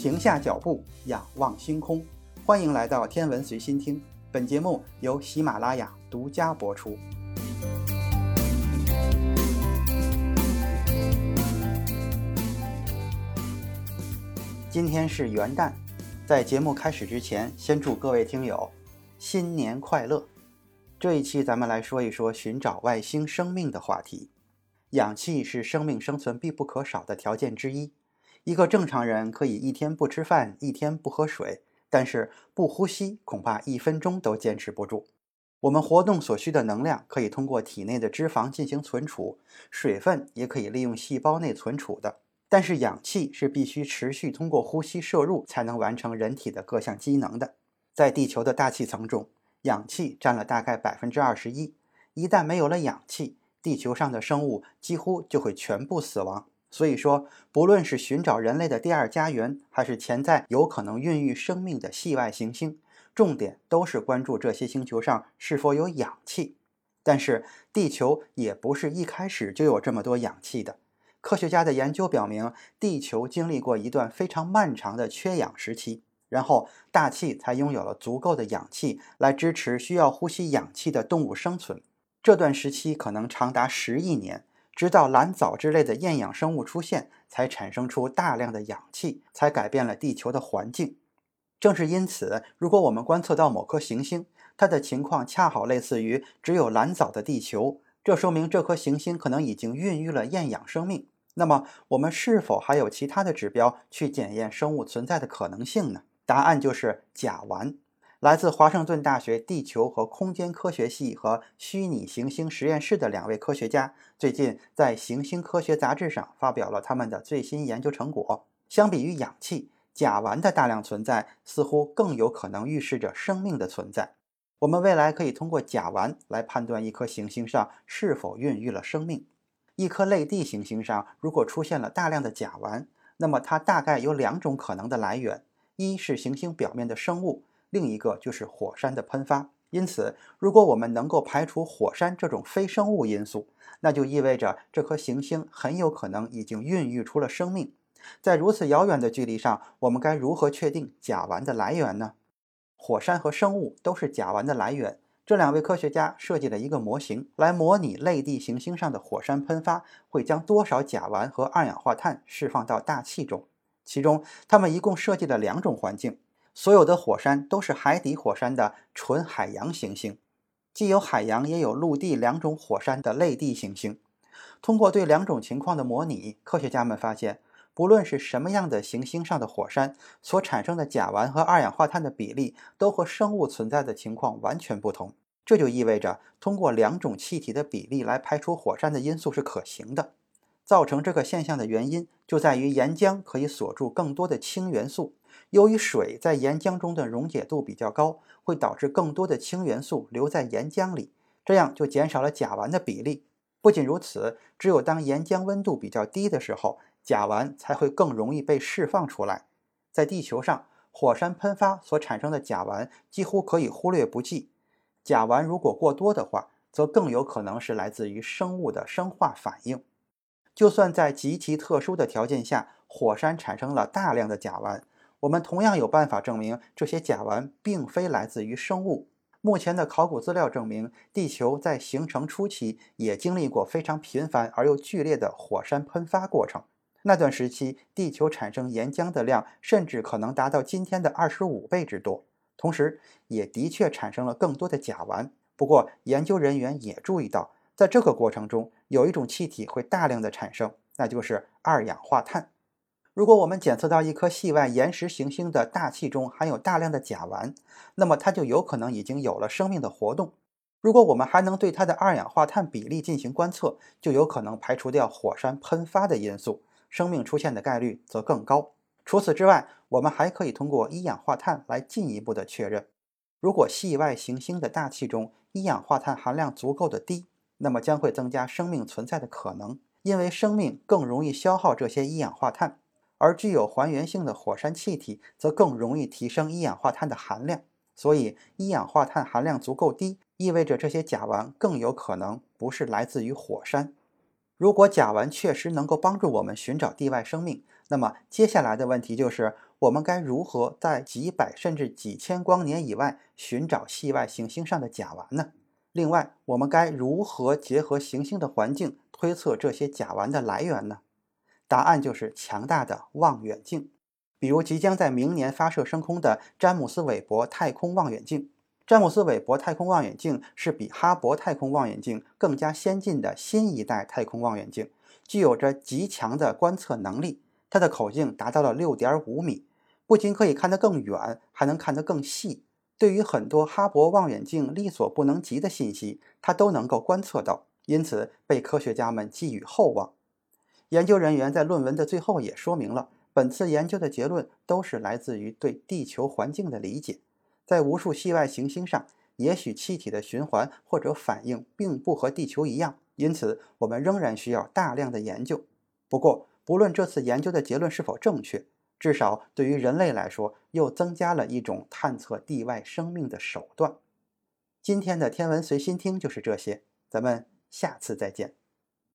停下脚步，仰望星空。欢迎来到天文随心听，本节目由喜马拉雅独家播出。今天是元旦，在节目开始之前，先祝各位听友新年快乐。这一期咱们来说一说寻找外星生命的话题。氧气是生命生存必不可少的条件之一。一个正常人可以一天不吃饭，一天不喝水，但是不呼吸恐怕一分钟都坚持不住。我们活动所需的能量可以通过体内的脂肪进行存储，水分也可以利用细胞内存储的。但是氧气是必须持续通过呼吸摄入才能完成人体的各项机能的。在地球的大气层中，氧气占了大概百分之二十一。一旦没有了氧气，地球上的生物几乎就会全部死亡。所以说，不论是寻找人类的第二家园，还是潜在有可能孕育生命的系外行星，重点都是关注这些星球上是否有氧气。但是，地球也不是一开始就有这么多氧气的。科学家的研究表明，地球经历过一段非常漫长的缺氧时期，然后大气才拥有了足够的氧气来支持需要呼吸氧气的动物生存。这段时期可能长达十亿年。直到蓝藻之类的厌氧生物出现，才产生出大量的氧气，才改变了地球的环境。正是因此，如果我们观测到某颗行星，它的情况恰好类似于只有蓝藻的地球，这说明这颗行星可能已经孕育了厌氧生命。那么，我们是否还有其他的指标去检验生物存在的可能性呢？答案就是甲烷。来自华盛顿大学地球和空间科学系和虚拟行星实验室的两位科学家，最近在《行星科学》杂志上发表了他们的最新研究成果。相比于氧气，甲烷的大量存在似乎更有可能预示着生命的存在。我们未来可以通过甲烷来判断一颗行星上是否孕育了生命。一颗类地行星上如果出现了大量的甲烷，那么它大概有两种可能的来源：一是行星表面的生物。另一个就是火山的喷发，因此，如果我们能够排除火山这种非生物因素，那就意味着这颗行星很有可能已经孕育出了生命。在如此遥远的距离上，我们该如何确定甲烷的来源呢？火山和生物都是甲烷的来源。这两位科学家设计了一个模型，来模拟类地行星上的火山喷发会将多少甲烷和二氧化碳释放到大气中。其中，他们一共设计了两种环境。所有的火山都是海底火山的纯海洋行星，既有海洋也有陆地两种火山的类地行星。通过对两种情况的模拟，科学家们发现，不论是什么样的行星上的火山，所产生的甲烷和二氧化碳的比例都和生物存在的情况完全不同。这就意味着，通过两种气体的比例来排除火山的因素是可行的。造成这个现象的原因就在于岩浆可以锁住更多的氢元素。由于水在岩浆中的溶解度比较高，会导致更多的氢元素留在岩浆里，这样就减少了甲烷的比例。不仅如此，只有当岩浆温度比较低的时候，甲烷才会更容易被释放出来。在地球上，火山喷发所产生的甲烷几乎可以忽略不计。甲烷如果过多的话，则更有可能是来自于生物的生化反应。就算在极其特殊的条件下，火山产生了大量的甲烷。我们同样有办法证明这些甲烷并非来自于生物。目前的考古资料证明，地球在形成初期也经历过非常频繁而又剧烈的火山喷发过程。那段时期，地球产生岩浆的量甚至可能达到今天的二十五倍之多。同时，也的确产生了更多的甲烷。不过，研究人员也注意到，在这个过程中，有一种气体会大量的产生，那就是二氧化碳。如果我们检测到一颗系外岩石行星的大气中含有大量的甲烷，那么它就有可能已经有了生命的活动。如果我们还能对它的二氧化碳比例进行观测，就有可能排除掉火山喷发的因素，生命出现的概率则更高。除此之外，我们还可以通过一氧化碳来进一步的确认。如果系外行星的大气中一氧化碳含量足够的低，那么将会增加生命存在的可能，因为生命更容易消耗这些一氧化碳。而具有还原性的火山气体则更容易提升一氧化碳的含量，所以一氧化碳含量足够低，意味着这些甲烷更有可能不是来自于火山。如果甲烷确实能够帮助我们寻找地外生命，那么接下来的问题就是：我们该如何在几百甚至几千光年以外寻找系外行星上的甲烷呢？另外，我们该如何结合行星的环境推测这些甲烷的来源呢？答案就是强大的望远镜，比如即将在明年发射升空的詹姆斯·韦伯太空望远镜。詹姆斯·韦伯太空望远镜是比哈勃太空望远镜更加先进的新一代太空望远镜，具有着极强的观测能力。它的口径达到了六点五米，不仅可以看得更远，还能看得更细。对于很多哈勃望远镜力所不能及的信息，它都能够观测到，因此被科学家们寄予厚望。研究人员在论文的最后也说明了，本次研究的结论都是来自于对地球环境的理解。在无数系外行星上，也许气体的循环或者反应并不和地球一样，因此我们仍然需要大量的研究。不过，不论这次研究的结论是否正确，至少对于人类来说，又增加了一种探测地外生命的手段。今天的天文随心听就是这些，咱们下次再见。